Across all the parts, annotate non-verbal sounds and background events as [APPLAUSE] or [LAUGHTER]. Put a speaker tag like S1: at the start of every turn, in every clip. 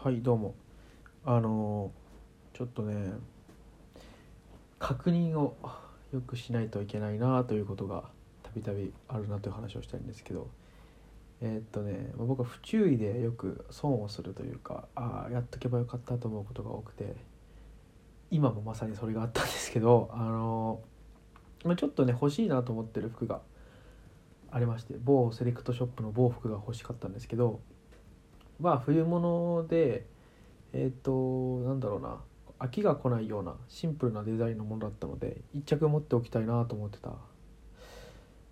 S1: はいどうも。あのちょっとね確認をよくしないといけないなということがたびたびあるなという話をしたいんですけど。えーっとね僕は不注意でよく損をするというかああやっとけばよかったと思うことが多くて今もまさにそれがあったんですけどあのまちょっとね欲しいなと思ってる服がありまして某セレクトショップの某服が欲しかったんですけどまあ冬物でえっ、となんだろうな飽きが来ないようなシンプルなデザインのものだったので一着持っておきたいなと思ってた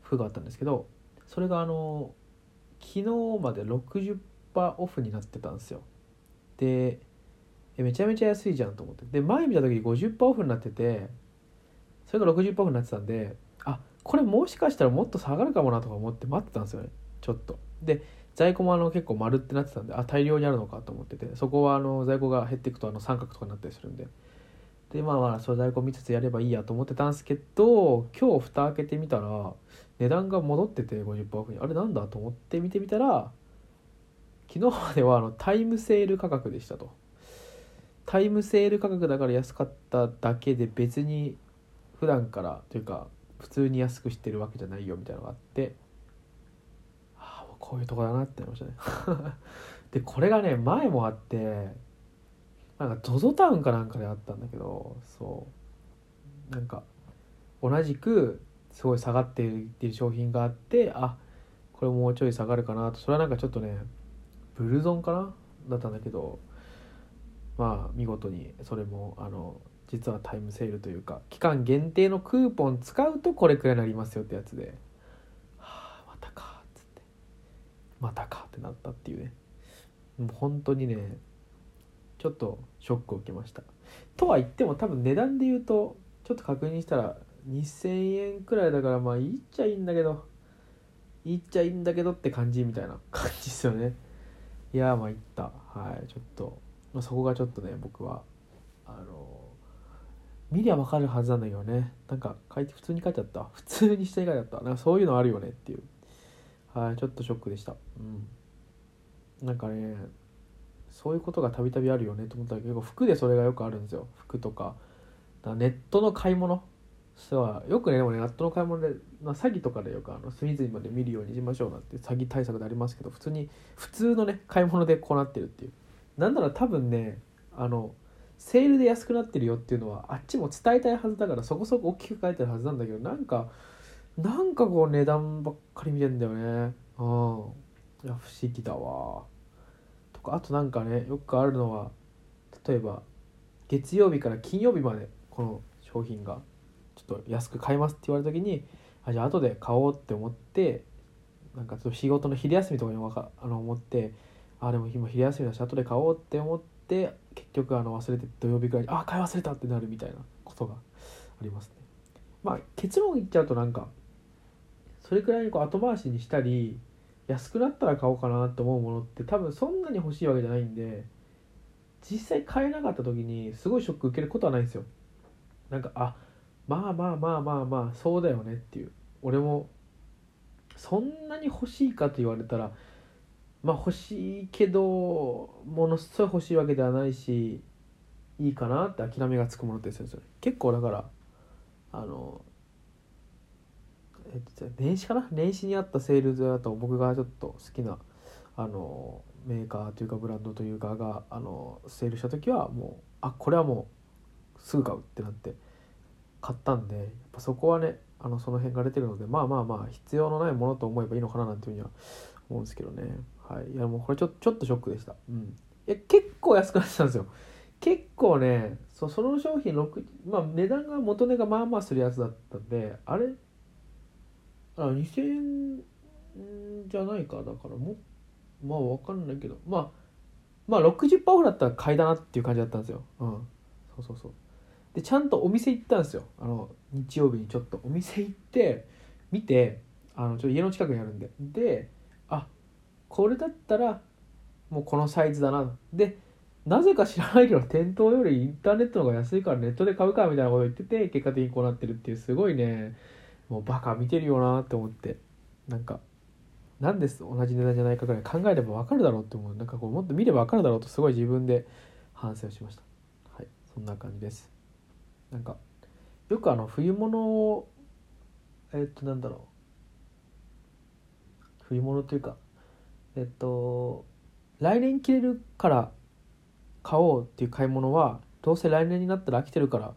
S1: 服があったんですけどそれがあの昨日まで60%オフになってたんですよ。でめちゃめちゃ安いじゃんと思って。で前見た時に50%オフになっててそれが60%オフになってたんであこれもしかしたらもっと下がるかもなとか思って待ってたんですよね。ちょっと。で在庫もあの結構丸ってなってたんであ大量にあるのかと思っててそこはあの在庫が減っていくとあの三角とかになったりするんで。でまあまあその在庫見つつやればいいやと思ってたんですけど今日蓋開けてみたら値段が戻ってて50%オフに。あれなんだと思って見てみたら昨日まではあのタイムセール価格でしたと。タイムセール価格だから安かっただけで別に普段からというか普通に安くしてるわけじゃないよみたいなのがあってこういうとこだなってなりましたね。[LAUGHS] でこれがね前もあってなんか ZOZO タウンかなんかであったんだけどそう。なんか同じくすごい下がっている商品があってあこれもうちょい下がるかなと。それはなんかちょっとねブルゾンかな？だったんだけどまあ見事にそれもあの実はタイムセールというか期間限定のクーポン使うとこれくらいになりますよってやつではあまたかっつってまたかってなったっていうね。もう本当にねちょっとショックを受けました。とは言っても多分値段で言うとちょっと確認したら2000円くらいだからまあいいっちゃいいんだけどいいっちゃいいんだけどって感じみたいな感じですよね。いやまあいった。はいちょっとまあそこがちょっとね僕はあの見りゃ分かるはずなんだけどね。なんか書いて普通に書いてあった。普通に下に書いてあった。なんかそういうのあるよねっていう。はいちょっとショックでした。うん。なんかねそういうことがたびたびあるよねと思ったけど服でそれがよくあるんですよ。服とかネットの買い物そうよくねでもねネットの買い物で、まあ、詐欺とかでよくあの。隅々まで見るようにしましょうなんて詐欺対策でありますけど普通に普通のね買い物でこうなってるっていう。なんなら多分ねあのセールで安くなってるよっていうのはあっちも伝えたいはずだからそこそこ大きく書いてるはずなんだけどなんかなんかこう値段ばっかり見てんだよね。うん。いや不思議だわ。とかあとなんかねよくあるのは例えば月曜日から金曜日までこの商品がちょっと安く買いますって言われた時にあじゃあ後で買おうって思ってなんかちょっと仕事の昼休みとかにかあの思ってあでも今昼休みだし後で買おうって思って結局あの忘れて土曜日くらいにあ買い忘れたってなるみたいなことがありますね。まあ結論言っちゃうとなんかそれくらいにこう後回しにしたり安くなったら買おうかなって思うものって多分そんなに欲しいわけじゃないんで実際買えなかった時にすごいショック受けることはないんですよ。なんかあまあまあまあまあまあそうだよねっていう。俺もそんなに欲しいかと言われたらまあ欲しいけどものすごい欲しいわけではないしいいかなって諦めがつくものってですよ結構だからあのえっと年始かな？年始にあったセールだと僕がちょっと好きなあのメーカーというかブランドというかがあのセールした時はもうあこれはもうすぐ買うってなって買ったんでやっぱそこはねあのその辺が出てるのでまあまあまあ必要のないものと思えばいいのかななんていうふうには思うんですけどね。はい。いやもうこれちょちょっとショックでした。うん。いや結構安くなってたんですよ。結構ねそその商品6まあ値段が元値がまあまあするやつだったんであれあ2000円じゃないか。だからもまあわかんないけど。まあまあ60%オフだったら買いだなっていう感じだったんですよ。うん。そうそうそう。でちゃんとお店行ったんですよ。あの日曜日にちょっと。お店行って見てあのちょっと家の近くにあるんで。であこれだったらもうこのサイズだな。でなぜか知らないけど店頭よりインターネットの方が安いからネットで買うかみたいなこと言ってて結果的にこうなってるっていうすごいね。もうバカ見てるよなって思って。なんかなんで同じ値段じゃないかぐらい考えれば分かるだろうって思う。なんかこうもっと見れば分かるだろうとすごい自分で反省をしました。はい。そんな感じです。なんかよくあの冬物をえっとなんだろう。冬物というかえっと来年着れるから買おうっていう買い物はどうせ来年になったら飽きてるから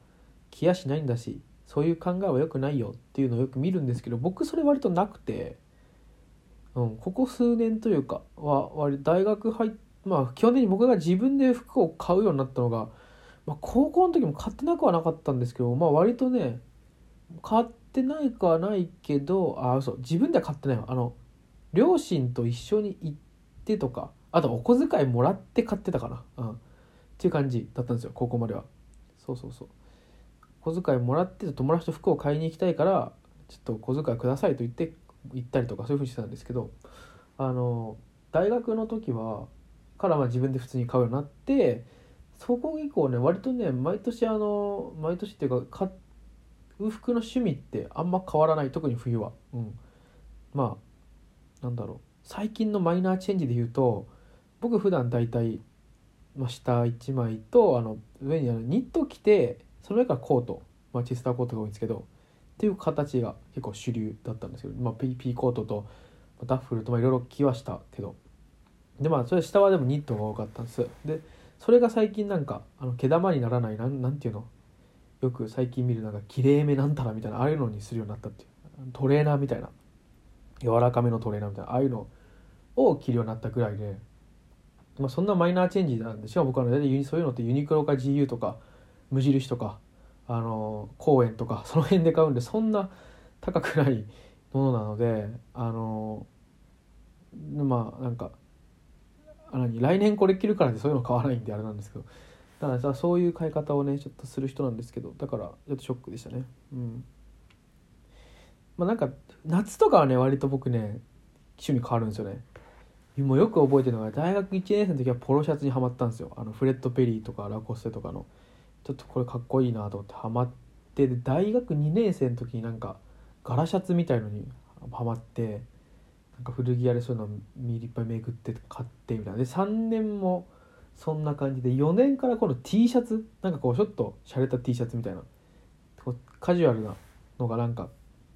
S1: 着やしないんだしそういう考えは良くないよっていうのをよく見るんですけど僕それ割となくて、うん、ここ数年というかは割大学入っまあ基本的に僕が自分で服を買うようになったのが、まあ、高校の時も買ってなくはなかったんですけどまあ割とね買ってないかはないけどあ嘘自分では買ってないわ。あの両親と一緒に行ってとかあとお小遣いもらって買ってたかな、うん、っていう感じだったんですよ高校までは。そうそうそう。小遣いもらって友達と服を買いに行きたいからちょっと小遣いくださいと言って行ったりとかそういうふうにしてたんですけどあの大学の時はからまあ自分で普通に買うようになってそこ以降ね割とね毎年あの毎年っていうか買う服の趣味ってあんま変わらない。特に冬は、うん、まあなんだろう。最近のマイナーチェンジで言うと僕普段大体、まあ、下1枚とあの上にあのニット着てその上からコート、まあ、チェスターコートが多いんですけどっていう形が結構主流だったんですけど、まあ、ピーコートとダッフルといろいろ着はしたけど。でまあそれ下はでもニットが多かったんです。でそれが最近なんかあの毛玉にならないなんなんていうの？よく最近見るなんかきれいめなんたらみたいなああいうのにするようになったっていう。トレーナーみたいな。柔らかめのトレーナーみたいな。ああいうのを着るようになったぐらいで、まあ、そんなマイナーチェンジなんでしかも僕は大体そういうのってユニクロか GU とか無印とかあの公園とか [LAUGHS] その辺で買うんでそんな高くないものなのであのまあなんか何来年これ着るからでそういうの買わないんであれなんですけどだからさそういう買い方をねちょっとする人なんですけどだからちょっとショックでしたね。うん。まあなんか夏とかはね割と僕ね趣味変わるんですよね。もうよく覚えてるのが大学1年生の時はポロシャツにはまったんですよ。あのフレッド・ペリーとかラコステとかの。ちょっとこれかっこいいなと思ってハマって大学2年生の時になんか柄シャツみたいのにハマってなんか古着屋でそういうのいっぱい巡って買ってみたいな。で3年もそんな感じで4年からこの T シャツなんかこうちょっと洒落た T シャツみたいなカジュアルなのがなんか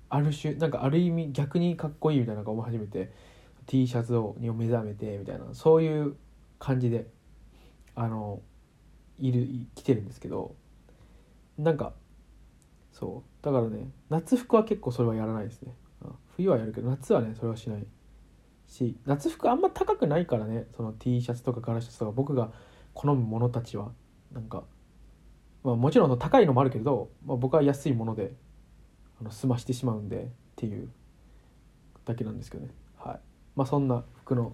S1: ある種なんかある意味逆にかっこいいみたいなのが思い始めて T シャツをに目覚めてみたいなそういう感じであのいる来てるんですけどなんかそうだからね夏服は結構それはやらないですね。冬はやるけど夏はねそれはしない。し夏服あんま高くないからねその T シャツとか柄シャツとか僕が好むものたちは。なんか、まあ、もちろん高いのもあるけど、まあ、僕は安いものであの済ましてしまうんでっていうだけなんですけどね。はい。まあそんな服の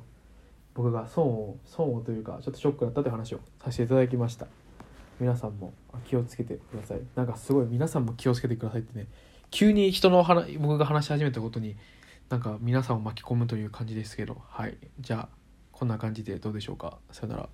S1: 僕が損を損をというかちょっとショックだったという話をさせていただきました。皆さんも気をつけてください。なんかすごい皆さんも気をつけてくださいってね急に人の話僕が話し始めたことになんか皆さんを巻き込むという感じですけど。はい。じゃあこんな感じでどうでしょうか。さよなら。